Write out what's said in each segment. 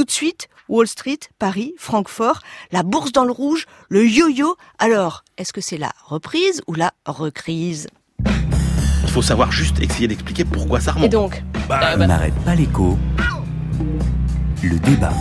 tout de suite, Wall Street, Paris, Francfort, la bourse dans le rouge, le yo-yo. Alors, est-ce que c'est la reprise ou la recrise? Il faut savoir juste essayer d'expliquer pourquoi ça remonte. Et donc Bah, On n'arrête pas l'écho. Le débat.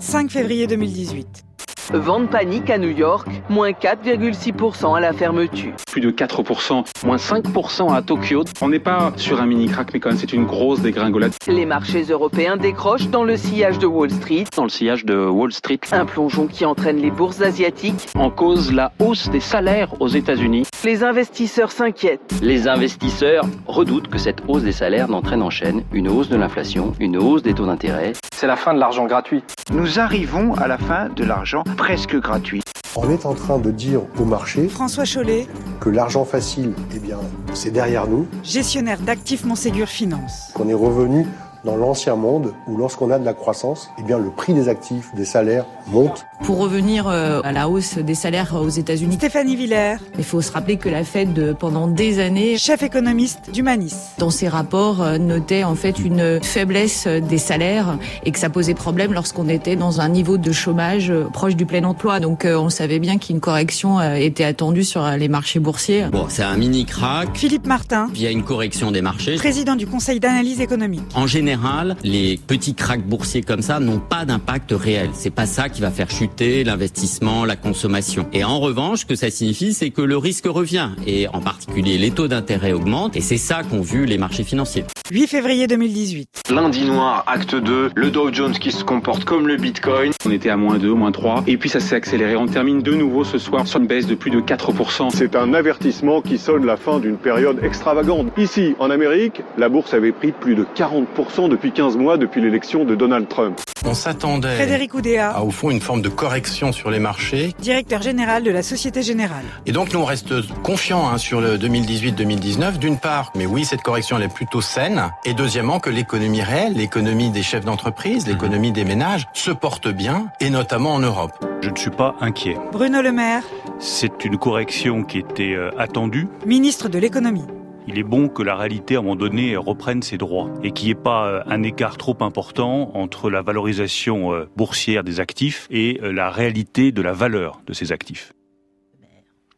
5 février 2018. Vente panique à New York, moins 4,6% à la fermeture. plus de 4%, moins 5% à Tokyo. On n'est pas sur un mini crack, mais quand même c'est une grosse dégringolade. Les marchés européens décrochent dans le sillage de Wall Street. Dans le sillage de Wall Street, Un plongeon qui entraîne les bourses asiatiques. en cause la hausse des salaires aux États-Unis. Les investisseurs s'inquiètent. Les investisseurs redoutent que cette hausse des salaires n'entraîne en chaîne une hausse de l'inflation, une hausse des taux d'intérêt. C'est la fin de l'argent gratuit. Nous arrivons à la fin de l'argent presque gratuit. On est en train de dire au marché François Chollet, que l'argent facile, eh bien, c'est derrière nous, gestionnaire d'actifs Montségur Finance. qu'on est revenu dans l'ancien monde où lorsqu'on a de la croissance, eh bien, le prix des actifs, des salaires monte. Pour revenir euh, à la hausse des salaires aux États-Unis, Stéphanie Villers, il faut se rappeler que la Fed, euh, pendant des années, chef économiste d'Humanis. dans ses rapports, euh, notait en fait une faiblesse des salaires et que ça posait problème lorsqu'on était dans un niveau de chômage proche du plein emploi. Donc on savait bien qu'une correction était attendue sur les marchés boursiers. Bon, c'est un mini crack. Philippe Martin, Il y a une correction des marchés. président du Conseil d'analyse économique. En général, les petits cracks boursiers comme ça n'ont pas d'impact réel. C'est pas ça qui va faire chuter l'investissement, la consommation. Et en revanche, ce que ça signifie, c'est que le risque revient. Et en particulier, les taux d'intérêt augmentent. Et c'est ça qu'ont vu les marchés financiers. 8 février 2018. Lundi noir, acte 2, le Dow Jones qui se comporte comme le Bitcoin. On était à moins 2, moins 3, et puis ça s'est accéléré. On termine de nouveau ce soir sur une baisse de plus de 4%. C'est un avertissement qui sonne la fin d'une période extravagante. Ici, en Amérique, la bourse avait pris plus de 40% depuis 15 mois depuis l'élection de Donald Trump. On s'attendait Frédéric Oudéa, à, au fond, une forme de correction sur les marchés. directeur général de la Société Générale. Et donc, nous, on reste confiants hein, sur le 2018-2019. D'une part, mais oui, cette correction, elle est plutôt saine. Et deuxièmement, que l'économie réelle, l'économie des chefs d'entreprise, l'économie des ménages, se porte bien, et notamment en Europe. Je ne suis pas inquiet. Bruno Le Maire, C'est une correction qui était euh, attendue. ministre de l'économie. Il est bon que la réalité, à un moment donné, reprenne ses droits et qu'il n'y ait pas euh, un écart trop important entre la valorisation euh, boursière des actifs et euh, la réalité de la valeur de ces actifs.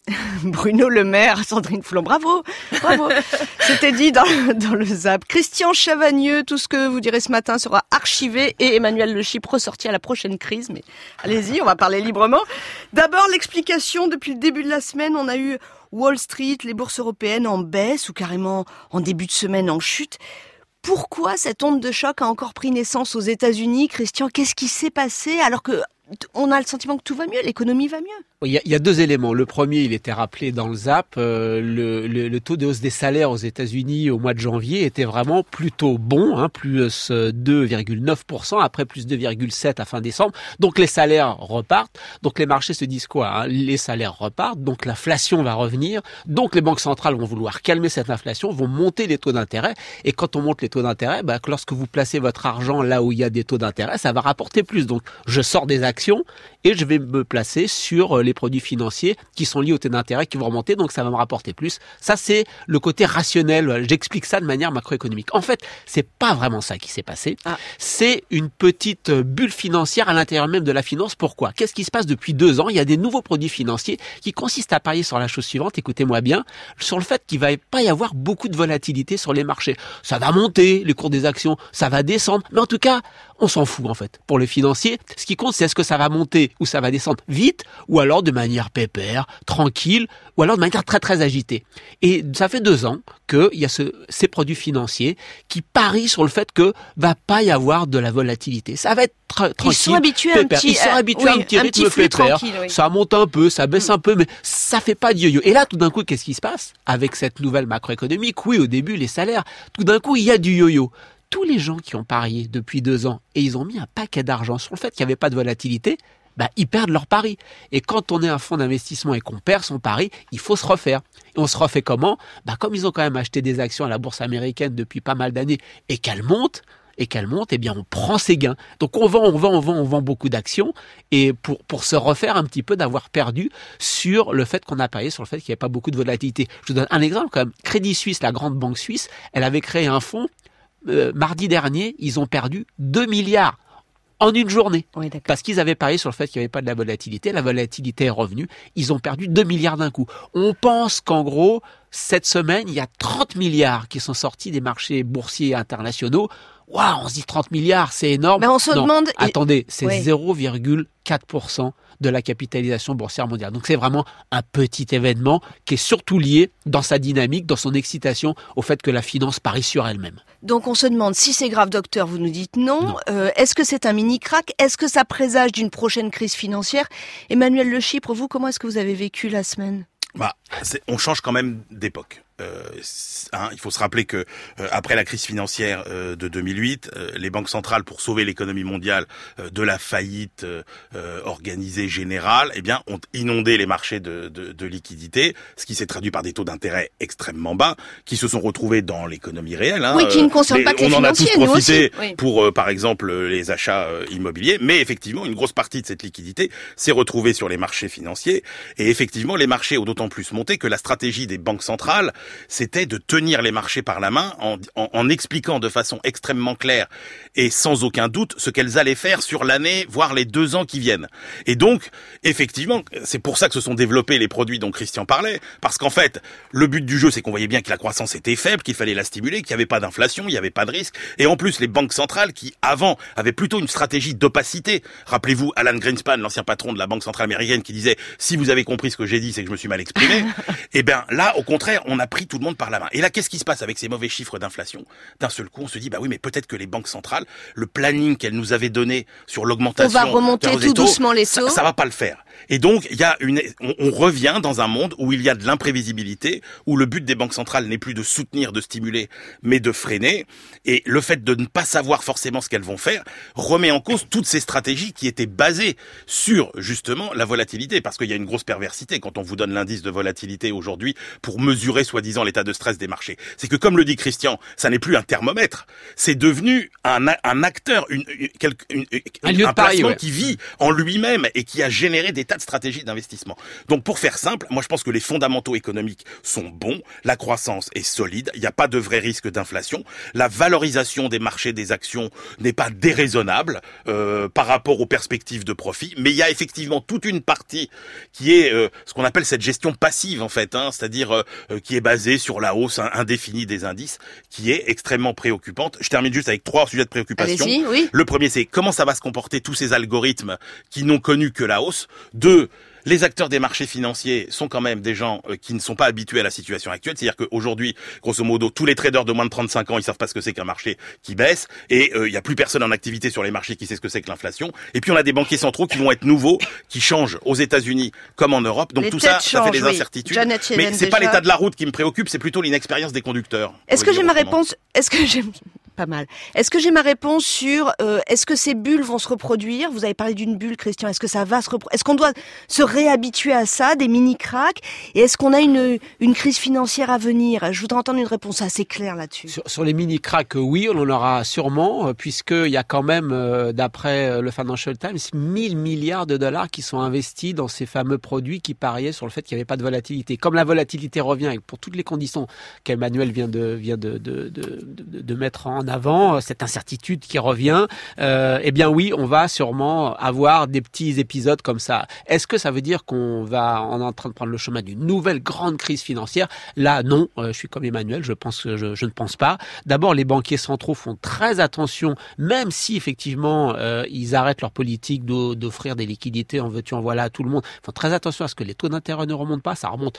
Bruno Le Maire, Sandrine Foulon, bravo, bravo. C'était dit dans, dans le Zap. Christian Chavagneux, tout ce que vous direz ce matin sera archivé et Emmanuel Le Chypre ressorti à la prochaine crise. Mais allez-y, on va parler librement. D'abord, l'explication. Depuis le début de la semaine, on a eu Wall Street, les bourses européennes en baisse ou carrément en début de semaine en chute. Pourquoi cette onde de choc a encore pris naissance aux États-Unis? Christian, qu'est-ce qui s'est passé? Alors que on a le sentiment que tout va mieux, l'économie va mieux Il y, a, il y a deux éléments. Le premier, il était rappelé dans le ZAP, euh, le, le, le taux de hausse des salaires aux États-Unis au mois de janvier était vraiment plutôt bon, hein, plus 2,9% après plus 2,7 à fin décembre. Donc les salaires repartent. Donc les marchés se disent quoi hein? Les salaires repartent, donc l'inflation va revenir. Donc les banques centrales vont vouloir calmer cette inflation, vont monter les taux d'intérêt. Et quand on monte les taux d'intérêt, bah, lorsque vous placez votre argent là où il y a des taux d'intérêt, ça va rapporter plus. Donc je sors des actions et je vais me placer sur les produits financiers qui sont liés aux taux d'intérêt qui vont remonter, donc ça va me rapporter plus. Ça, c'est le côté rationnel. J'explique ça de manière macroéconomique. En fait, c'est pas vraiment ça qui s'est passé. Ah. C'est une petite bulle financière à l'intérieur même de la finance. Pourquoi? Qu'est-ce qui se passe depuis deux ans? Il y a des nouveaux produits financiers qui consistent à parier sur la chose suivante. Écoutez-moi bien, sur le fait qu'il va pas y avoir beaucoup de volatilité sur les marchés. Ça va monter les cours des actions, ça va descendre, mais en tout cas, on s'en fout en fait. Pour les financiers, ce qui compte, c'est est-ce que ça va monter ou ça va descendre vite, ou alors de manière pépère, tranquille, ou alors de manière très très agitée. Et ça fait deux ans qu'il y a ce, ces produits financiers qui parient sur le fait que va pas y avoir de la volatilité. Ça va être tra- tranquille. Ils sont habitués à un pépère. petit, Ils sont euh, habitués à oui, un petit rythme petit pépère. oui. Ça monte un peu, ça baisse un peu, mais ça fait pas de yo-yo. Et là, tout d'un coup, qu'est-ce qui se passe avec cette nouvelle macroéconomique? Oui, au début, les salaires. Tout d'un coup, il y a du yo-yo tous les gens qui ont parié depuis deux ans et ils ont mis un paquet d'argent sur le fait qu'il n'y avait pas de volatilité, bah, ils perdent leur pari. Et quand on est un fonds d'investissement et qu'on perd son pari, il faut se refaire. Et on se refait comment? Bah, Comme ils ont quand même acheté des actions à la bourse américaine depuis pas mal d'années et qu'elles montent, et qu'elles montent, eh bien on prend ses gains. Donc on vend, on vend, on vend, on vend beaucoup d'actions et pour, pour se refaire un petit peu d'avoir perdu sur le fait qu'on a parié sur le fait qu'il n'y avait pas beaucoup de volatilité. Je vous donne un exemple quand même. Crédit Suisse, la grande banque suisse, elle avait créé un fonds euh, mardi dernier, ils ont perdu 2 milliards en une journée. Oui. Parce qu'ils avaient parié sur le fait qu'il n'y avait pas de la volatilité. La volatilité est revenue. Ils ont perdu 2 milliards d'un coup. On pense qu'en gros, cette semaine, il y a 30 milliards qui sont sortis des marchés boursiers internationaux. Waouh, on se dit 30 milliards, c'est énorme. Mais on se Non, demande- Attendez, c'est Ouais. 0,4% de la capitalisation boursière mondiale. Donc c'est vraiment un petit événement qui est surtout lié dans sa dynamique, dans son excitation au fait que la finance parie sur elle-même. Donc on se demande si c'est grave, docteur. Vous nous dites non. Euh, Est-ce que c'est un mini crack Est-ce que ça présage d'une prochaine crise financière? Emmanuel Le Chypre, vous, comment est-ce que vous avez vécu la semaine? Bah, on change quand même d'époque. Euh, hein, il faut se rappeler que euh, après la crise financière euh, de 2008, euh, les banques centrales, pour sauver l'économie mondiale euh, de la faillite euh, organisée générale, eh bien, ont inondé les marchés de, de, de liquidités, ce qui s'est traduit par des taux d'intérêt extrêmement bas, qui se sont retrouvés dans l'économie réelle. hein. Oui, qui ne concernent Les- pas que les On en a tous profité aussi, oui. pour, par exemple, les achats immobiliers, mais effectivement, une grosse partie de cette liquidité s'est retrouvée sur les marchés financiers, et effectivement, les marchés ont d'autant plus que la stratégie des banques centrales, c'était de tenir les marchés par la main en- en expliquant de façon extrêmement claire et sans aucun doute ce qu'elles allaient faire sur l'année, voire les deux ans qui viennent. Et donc, effectivement, c'est pour ça que se sont développés les produits dont Christian parlait, parce qu'en fait, le but du jeu, c'est qu'on voyait bien que la croissance était faible, qu'il fallait la stimuler, qu'il n'y avait pas d'inflation, il n'y avait pas de risque, et en plus, les banques centrales qui, avant, avaient plutôt une stratégie d'opacité. Rappelez-vous Alan Greenspan, l'ancien patron de la Banque centrale américaine, qui disait, si vous avez compris ce que j'ai dit, c'est que je me suis mal exprimé. Eh bien, là, au contraire, on a pris tout le monde par la main. Et là, qu'est-ce qui se passe avec ces mauvais chiffres d'inflation? D'un seul coup, on se dit, bah oui, mais peut-être que les banques centrales, le planning qu'elles nous avaient donné sur l'augmentation, On va remonter des tout doucement les ça- taux. ça va pas le faire. Et donc, il y a une, on, on revient dans un monde où il y a de l'imprévisibilité, où le but des banques centrales n'est plus de soutenir, de stimuler, mais de freiner. Et le fait de ne pas savoir forcément ce qu'elles vont faire remet en cause toutes ces stratégies qui étaient basées sur justement la volatilité, parce qu'il y a une grosse perversité quand on vous donne l'indice de volatilité aujourd'hui pour mesurer soi-disant l'état de stress des marchés. C'est que comme le dit Christian, ça n'est plus un thermomètre, c'est devenu un, un acteur, une, une- une- Un lieu de pari, placement ouais. qui vit en lui-même et qui a généré des tas de stratégies d'investissement. Donc pour faire simple, moi je pense que les fondamentaux économiques sont bons, la croissance est solide, il n'y a pas de vrai risque d'inflation, la valorisation des marchés des actions n'est pas déraisonnable euh, par rapport aux perspectives de profit, mais il y a effectivement toute une partie qui est euh, ce qu'on appelle cette gestion passive en fait, hein, c'est-à-dire euh, euh, qui est basée sur la hausse indéfinie des indices, qui est extrêmement préoccupante. Je termine juste avec trois sujets de préoccupation. Oui. Le premier, c'est comment ça va se comporter tous ces algorithmes qui n'ont connu que la hausse. Deux, les acteurs des marchés financiers sont quand même des gens euh, qui ne sont pas habitués à la situation actuelle. C'est-à-dire qu'aujourd'hui, grosso modo, tous les traders de moins de 35 ans, ils savent pas ce que c'est qu'un marché qui baisse. Et euh, il y a plus personne en activité sur les marchés qui sait ce que c'est que l'inflation. Et puis on a des banquiers centraux qui vont être nouveaux, qui changent aux États-Unis comme en Europe. Donc Les tout ça, ça fait des oui. incertitudes. Janet Mais c'est pas l'état de la route qui me préoccupe, c'est plutôt l'inexpérience des conducteurs. Est-ce que j'ai ma réponse? Est-ce que j'ai pas mal Est-ce que j'ai ma réponse sur euh, est-ce que ces bulles vont se reproduire? Vous avez parlé d'une bulle, Christian. Est-ce que ça va se reproduire Est-ce qu'on doit se réhabituer à ça, des mini cracks Et est-ce qu'on a une une crise financière à venir? Je voudrais entendre une réponse assez claire là-dessus. Sur, sur les mini cracks, euh, oui, on en aura sûrement, euh, puisqu'il y a quand même, euh, d'après euh, le Financial Times, 1000 milliards de dollars qui sont investis dans ces fameux produits qui pariaient sur le fait qu'il n'y avait pas de volatilité. Comme la volatilité revient, et pour toutes les conditions qu'Emmanuel vient de vient de, de, de, de- mettre en avant, euh, cette incertitude qui revient, euh, eh bien oui, on va sûrement avoir des petits épisodes comme ça. Est-ce que ça veut dire qu'on va on est en train de prendre le chemin d'une nouvelle grande crise financière? Là, non. Euh, je suis comme Emmanuel. Je pense que je, ne pense pas. D'abord, les banquiers centraux font très attention, même si effectivement ils arrêtent leur politique d'o- d'offrir des liquidités en veux-tu en voilà à tout le monde. Ils font très attention à ce que les taux d'intérêt ne remontent pas. Ça remonte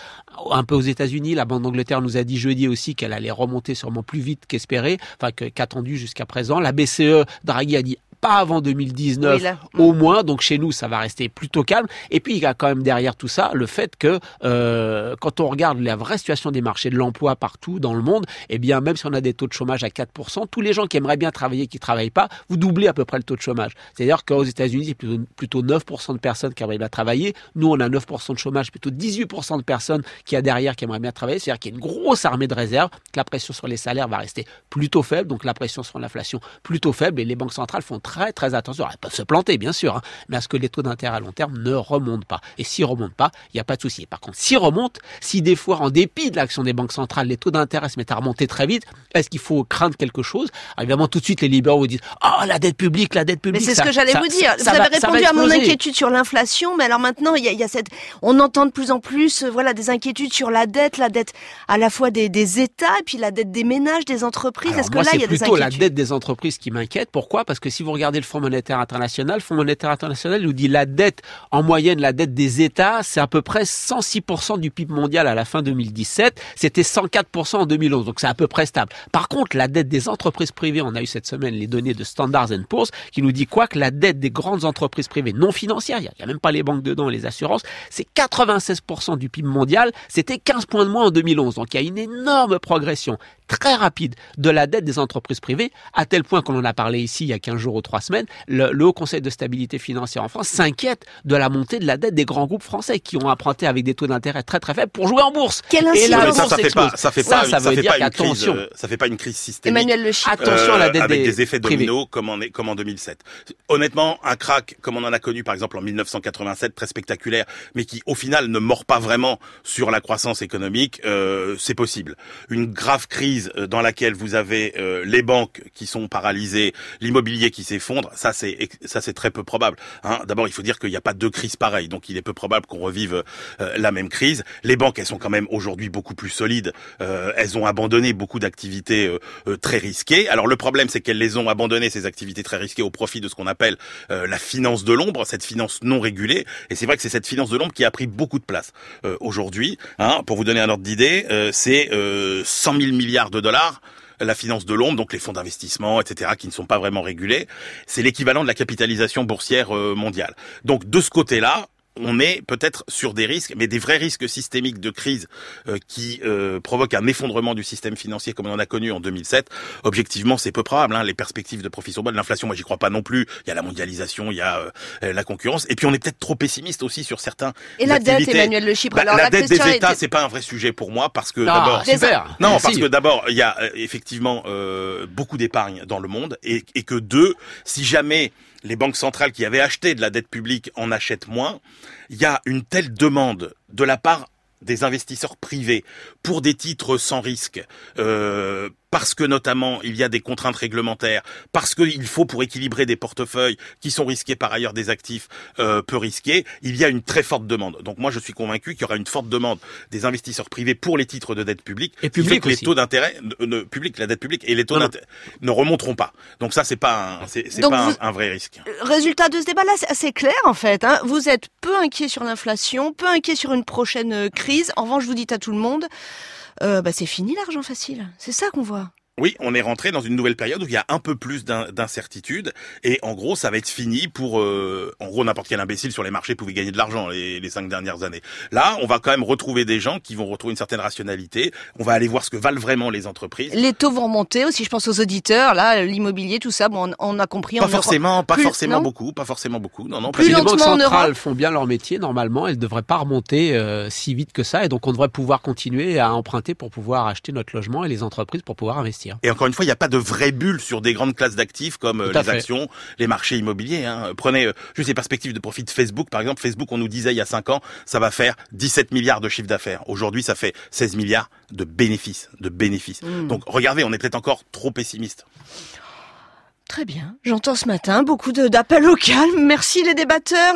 un peu aux États-Unis. La Banque d'Angleterre nous a dit jeudi aussi qu'elle allait remonter sûrement plus vite qu'espéré, enfin qu'attendu jusqu'à présent. La BCE, Draghi a dit pas avant 2019 Oui, là. au moins. Donc chez nous, ça va rester plutôt calme. Et puis il y a quand même derrière tout ça le fait que euh, quand on regarde la vraie situation des marchés de l'emploi partout dans le monde, eh bien même si on a des taux de chômage à 4%, tous les gens qui aimeraient bien travailler qui travaillent pas, vous doublez à peu près le taux de chômage. C'est-à-dire qu'aux États-Unis, c'est plutôt, plutôt 9% de personnes qui aimeraient bien travailler. Nous, on a 9% de chômage, plutôt 18% de personnes qui a derrière qui aimeraient bien travailler. C'est-à-dire qu'il y a une grosse armée de réserve, que la pression sur les salaires va rester plutôt faible, donc la pression sur l'inflation plutôt faible. Et les banques centrales font très très attention. Elles peuvent se planter, bien sûr, hein, mais à ce que les taux d'intérêt à long terme ne remontent pas. Et s'ils remontent pas, il n'y a pas de souci. Par contre, s'ils remontent, si des fois, en dépit de l'action des banques centrales, les taux d'intérêt se mettent à remonter très vite, est-ce qu'il faut craindre quelque chose? Alors, Évidemment, tout de suite, les libéraux vous disent Oh, la dette publique, la dette Mais publique. c'est ce que j'allais vous dire. ça vous avez va répondu à mon inquiétude sur l'inflation, mais alors maintenant, il y a, il y a cette, on entend de plus en plus, euh, voilà, des inquiétudes sur la dette, la dette à la fois des, des États et puis la dette des ménages, des entreprises. Est-ce que là, il y a c'est des plutôt la inquiétudes? dette des entreprises qui m'inquiète. Pourquoi? Parce que si vous regardez le Fonds monétaire international, le Fonds monétaire international nous dit la dette en moyenne, la dette des États, c'est à peu près 106% du PIB mondial à la fin 2017. C'était 104% en 2011, donc c'est à peu près stable. Par contre, la dette des entreprises privées, on a eu cette semaine les données de Standards Poor's qui nous dit quoi que la dette des grandes entreprises privées non financières, il n'y a, même pas les banques dedans et les assurances, c'est 96% du PIB mondial. C'était 15 points de moins en 2011. Donc il y a une énorme progression très rapide de la dette des entreprises privées, à tel point qu'on en a parlé ici il y a 15 jours ou 3 semaines, le, le Haut Conseil de stabilité financière en France s'inquiète de la montée de la dette des grands groupes français qui ont emprunté avec des taux d'intérêt très très faibles pour jouer en bourse. Quelle Et la mais ça, bourse ça fait pas, ça fait Ça, pas, ça ça veut fait dire pas une crise, qu'attention. euh, ça fait pas une crise systémique. Emmanuel Le Chypre. Attention à la dette avec des des effets privés. dominos comme en, comme en 2007. Honnêtement, un crack comme on en a connu par exemple en 1987, très spectaculaire, mais qui au final ne mord pas vraiment sur la croissance économique, euh, c'est possible. Une grave crise euh, dans laquelle vous avez euh, les banques qui sont paralysées, l'immobilier qui s'effondre, ex- ça c'est très peu probable. Hein. D'abord, il faut dire qu'il n'y a pas deux crises pareilles, donc il est peu probable qu'on revive euh, la même crise. Les banques, elles sont quand même aujourd'hui beaucoup plus solides. Euh, elles ont abandonné beaucoup d'activités euh, euh, très risquées. Alors le problème, c'est qu'elles les ont abandonnées ces activités très risquées au profit de ce qu'on appelle euh, la finance de l'ombre, cette finance non régulée. Et c'est vrai que c'est cette finance de l'ombre qui a pris beaucoup de place euh, aujourd'hui. Hein, pour vous donner un ordre d'idée, c'est euh, 100 000 milliards de dollars la finance de l'ombre, donc les fonds d'investissement, etc., qui ne sont pas vraiment régulés, c'est l'équivalent de la capitalisation boursière euh, mondiale. Donc de ce côté-là, on est peut-être sur des risques, mais des vrais risques systémiques de crise euh, qui euh, provoquent un effondrement du système financier comme on en a connu en 2007. Objectivement, c'est peu probable. Hein. Les perspectives de profit sont bonnes. L'inflation, moi, j'y crois pas non plus. Il y a la mondialisation, il y a euh, la concurrence, et puis on est peut-être trop pessimiste aussi sur certains. Et la dette. Emmanuel Le Chypre. Bah, Alors la dette des États, c'est pas un vrai sujet pour moi parce que d'abord, non, parce que d'abord, il y a euh, effectivement euh, beaucoup d'épargne dans le monde et, et que deux, si jamais les banques centrales qui avaient acheté de la dette publique en achètent moins, il y a une telle demande de la part des investisseurs privés pour des titres sans risque, euh, parce que notamment il y a des contraintes réglementaires, parce qu'il faut pour équilibrer des portefeuilles qui sont risqués par ailleurs des actifs euh, peu risqués, il y a une très forte demande. Donc moi je suis convaincu qu'il y aura une forte demande des investisseurs privés pour les titres de dette publique, Et public que les taux d'intérêt, ne, public, la dette publique et les taux d'intérêt ne remonteront pas. Donc ça c'est pas un, c'est pas un- vous- un, vrai risque. Résultat de ce débat-là, c'est assez clair en fait. hein. Vous êtes peu inquiet sur l'inflation, peu inquiet sur une prochaine euh, crise. En revanche, vous dites à tout le monde, euh, bah, c'est fini l'argent facile. C'est ça qu'on voit. Oui, on est rentré dans une nouvelle période où il y a un peu plus d'in- d'incertitude et en gros ça va être fini pour euh, en gros n'importe quel imbécile sur les marchés pouvait gagner de l'argent les, les cinq dernières années. Là, on va quand même retrouver des gens qui vont retrouver une certaine rationalité. On va aller voir ce que valent vraiment les entreprises. Les taux vont remonter aussi, je pense aux auditeurs, là, l'immobilier, tout ça, bon, on, on a compris. Pas en forcément, pas Plus- forcément beaucoup, pas forcément beaucoup. Non, non. Plus les banques centrales Europe. font bien leur métier, normalement, elles ne devraient pas remonter euh, si vite que ça. Et donc, on devrait pouvoir continuer à emprunter pour pouvoir acheter notre logement et les entreprises pour pouvoir investir. Et encore une fois, il n'y a pas de vraie bulle sur des grandes classes d'actifs comme euh, les fait. actions, les marchés immobiliers. Hein. Prenez euh, juste les perspectives de profit de Facebook. Par exemple, Facebook, on nous disait il y a 5 ans, ça va faire 17 milliards de chiffre d'affaires. Aujourd'hui, ça fait 16 milliards de bénéfices. De bénéfices. Mm. Donc regardez, on est peut-être encore trop pessimiste. Très bien. J'entends ce matin beaucoup d'appels au calme. Merci les débatteurs.